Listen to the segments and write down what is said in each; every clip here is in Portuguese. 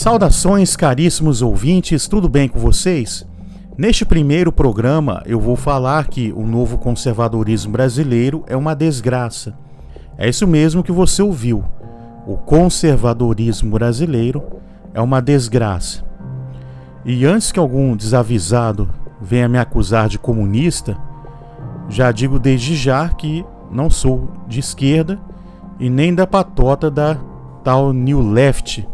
Saudações, caríssimos ouvintes, tudo bem com vocês? Neste primeiro programa, eu vou falar que o novo conservadorismo brasileiro é uma desgraça. É isso mesmo que você ouviu. O conservadorismo brasileiro é uma desgraça. E antes que algum desavisado venha me acusar de comunista, já digo desde já que não sou de esquerda e nem da patota da tal New Left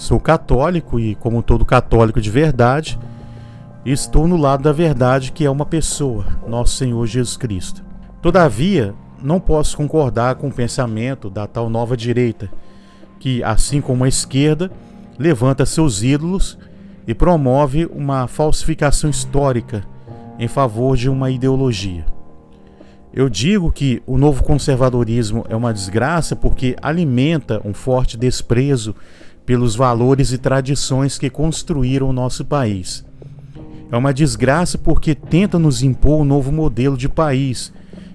Sou católico e, como todo católico de verdade, estou no lado da verdade que é uma pessoa, nosso Senhor Jesus Cristo. Todavia, não posso concordar com o pensamento da tal nova direita, que, assim como a esquerda, levanta seus ídolos e promove uma falsificação histórica em favor de uma ideologia. Eu digo que o novo conservadorismo é uma desgraça porque alimenta um forte desprezo pelos valores e tradições que construíram o nosso país. É uma desgraça porque tenta nos impor um novo modelo de país,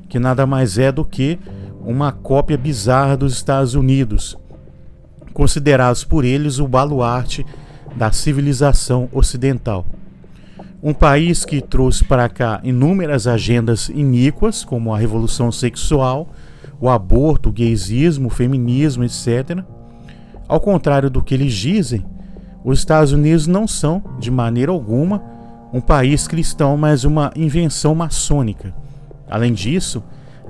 que nada mais é do que uma cópia bizarra dos Estados Unidos, considerados por eles o baluarte da civilização ocidental. Um país que trouxe para cá inúmeras agendas iníquas, como a revolução sexual, o aborto, o gaysismo, o feminismo, etc ao contrário do que eles dizem, os Estados Unidos não são, de maneira alguma, um país cristão, mas uma invenção maçônica. Além disso,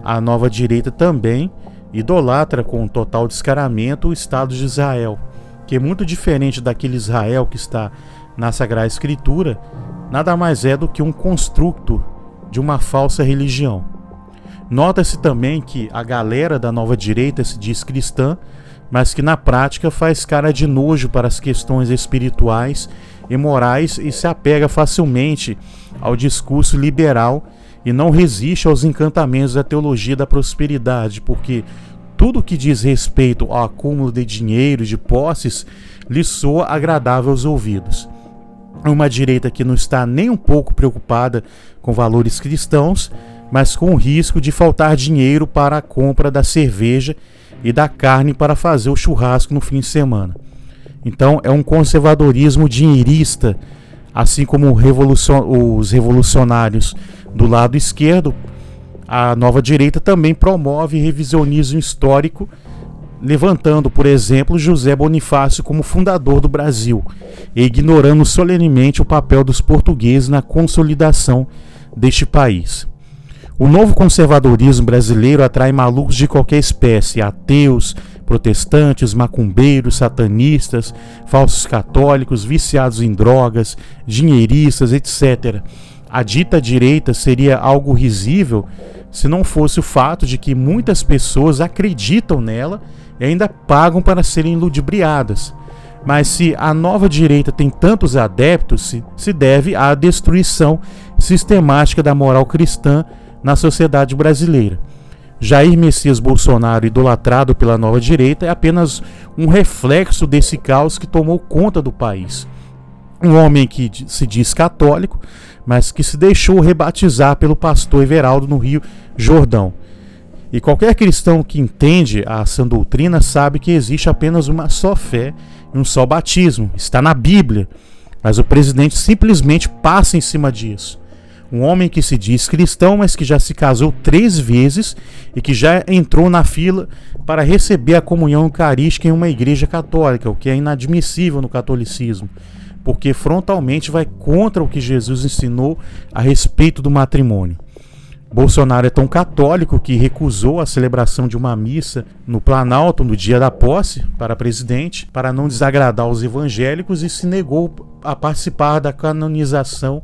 a nova direita também idolatra com total descaramento o Estado de Israel, que é muito diferente daquele Israel que está na Sagrada Escritura, nada mais é do que um construto de uma falsa religião. Nota-se também que a galera da nova direita se diz cristã, mas que na prática faz cara de nojo para as questões espirituais e morais e se apega facilmente ao discurso liberal e não resiste aos encantamentos da teologia da prosperidade, porque tudo que diz respeito ao acúmulo de dinheiro e de posses lhe soa agradável aos ouvidos. Uma direita que não está nem um pouco preocupada com valores cristãos, mas com o risco de faltar dinheiro para a compra da cerveja e da carne para fazer o churrasco no fim de semana. Então é um conservadorismo dinheirista, assim como os revolucionários do lado esquerdo, a nova direita também promove revisionismo histórico, levantando, por exemplo, José Bonifácio como fundador do Brasil e ignorando solenemente o papel dos portugueses na consolidação deste país. O novo conservadorismo brasileiro atrai malucos de qualquer espécie, ateus, protestantes, macumbeiros, satanistas, falsos católicos, viciados em drogas, dinheiristas, etc. A dita direita seria algo risível se não fosse o fato de que muitas pessoas acreditam nela e ainda pagam para serem ludibriadas. Mas se a nova direita tem tantos adeptos, se, deve à destruição sistemática da moral cristã na sociedade brasileira. Jair Messias Bolsonaro, idolatrado pela nova direita, é apenas um reflexo desse caos que tomou conta do país. Um homem que se diz católico, mas que se deixou rebatizar pelo pastor Everaldo no Rio Jordão. E qualquer cristão que entende a sã doutrina sabe que existe apenas uma só fé e um só batismo. Está na Bíblia. Mas o presidente simplesmente passa em cima disso um homem que se diz cristão, mas que já se casou três vezes e que já entrou na fila para receber a comunhão eucarística em uma igreja católica, o que é inadmissível no catolicismo, porque frontalmente vai contra o que Jesus ensinou a respeito do matrimônio. Bolsonaro é tão católico que recusou a celebração de uma missa no Planalto no dia da posse para presidente, para não desagradar os evangélicos e se negou a participar da canonização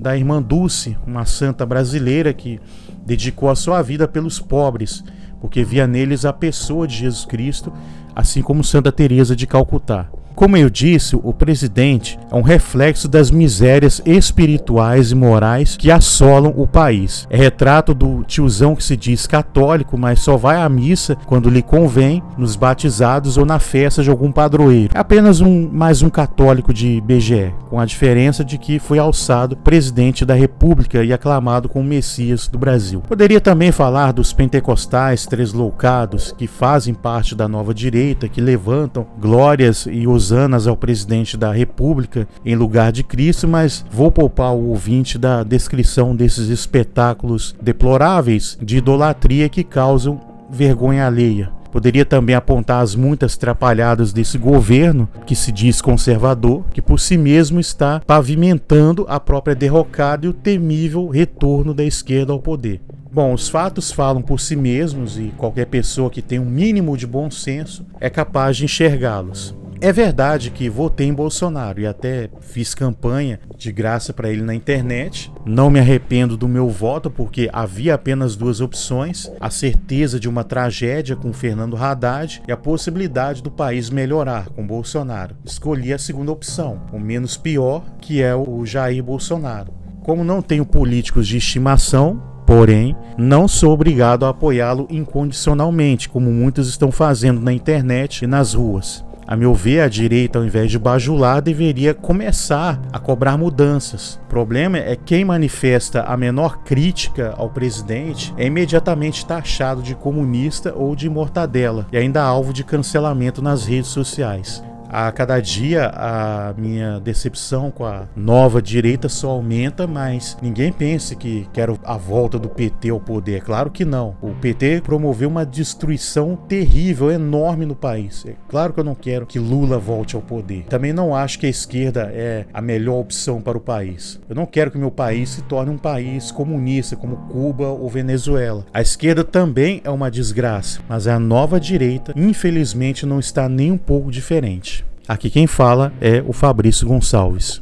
da irmã Dulce, uma santa brasileira que dedicou a sua vida pelos pobres, porque via neles a pessoa de Jesus Cristo, assim como Santa Teresa de Calcutá. Como eu disse, o presidente é um reflexo das misérias espirituais e morais que assolam o país. É retrato do tiozão que se diz católico, mas só vai à missa quando lhe convém, nos batizados ou na festa de algum padroeiro. É apenas um mais um católico de BGE, com a diferença de que foi alçado presidente da República e aclamado como Messias do Brasil. Poderia também falar dos pentecostais tresloucados que fazem parte da nova direita, que levantam glórias e os Hosanas ao presidente da República em lugar de Cristo, mas vou poupar o ouvinte da descrição desses espetáculos deploráveis de idolatria que causam vergonha alheia. Poderia também apontar as muitas trapalhadas desse governo, que se diz conservador, que por si mesmo está pavimentando a própria derrocada e o temível retorno da esquerda ao poder. Bom, os fatos falam por si mesmos e qualquer pessoa que tem um mínimo de bom senso é capaz de enxergá-los. É verdade que votei em Bolsonaro e até fiz campanha de graça para ele na internet. Não me arrependo do meu voto porque havia apenas duas opções: a certeza de uma tragédia com Fernando Haddad e a possibilidade do país melhorar com Bolsonaro. Escolhi a segunda opção, o menos pior, que é o Jair Bolsonaro. Como não tenho políticos de estimação, Porém, não sou obrigado a apoiá-lo incondicionalmente, como muitos estão fazendo na internet e nas ruas. A meu ver, a direita, ao invés de bajular, deveria começar a cobrar mudanças. O problema é quem manifesta a menor crítica ao presidente é imediatamente taxado de comunista ou de mortadela e ainda alvo de cancelamento nas redes sociais. A cada dia a minha decepção com a nova direita só aumenta, mas ninguém pense que quero a volta do PT ao poder. Claro que não. O PT promoveu uma destruição terrível, enorme no país. É claro que eu não quero que Lula volte ao poder. Também não acho que a esquerda é a melhor opção para o país. Eu não quero que meu país se torne um país comunista como Cuba ou Venezuela. A esquerda também é uma desgraça, mas a nova direita, infelizmente, não está nem um pouco diferente. Aqui quem fala é o Fabrício Gonçalves.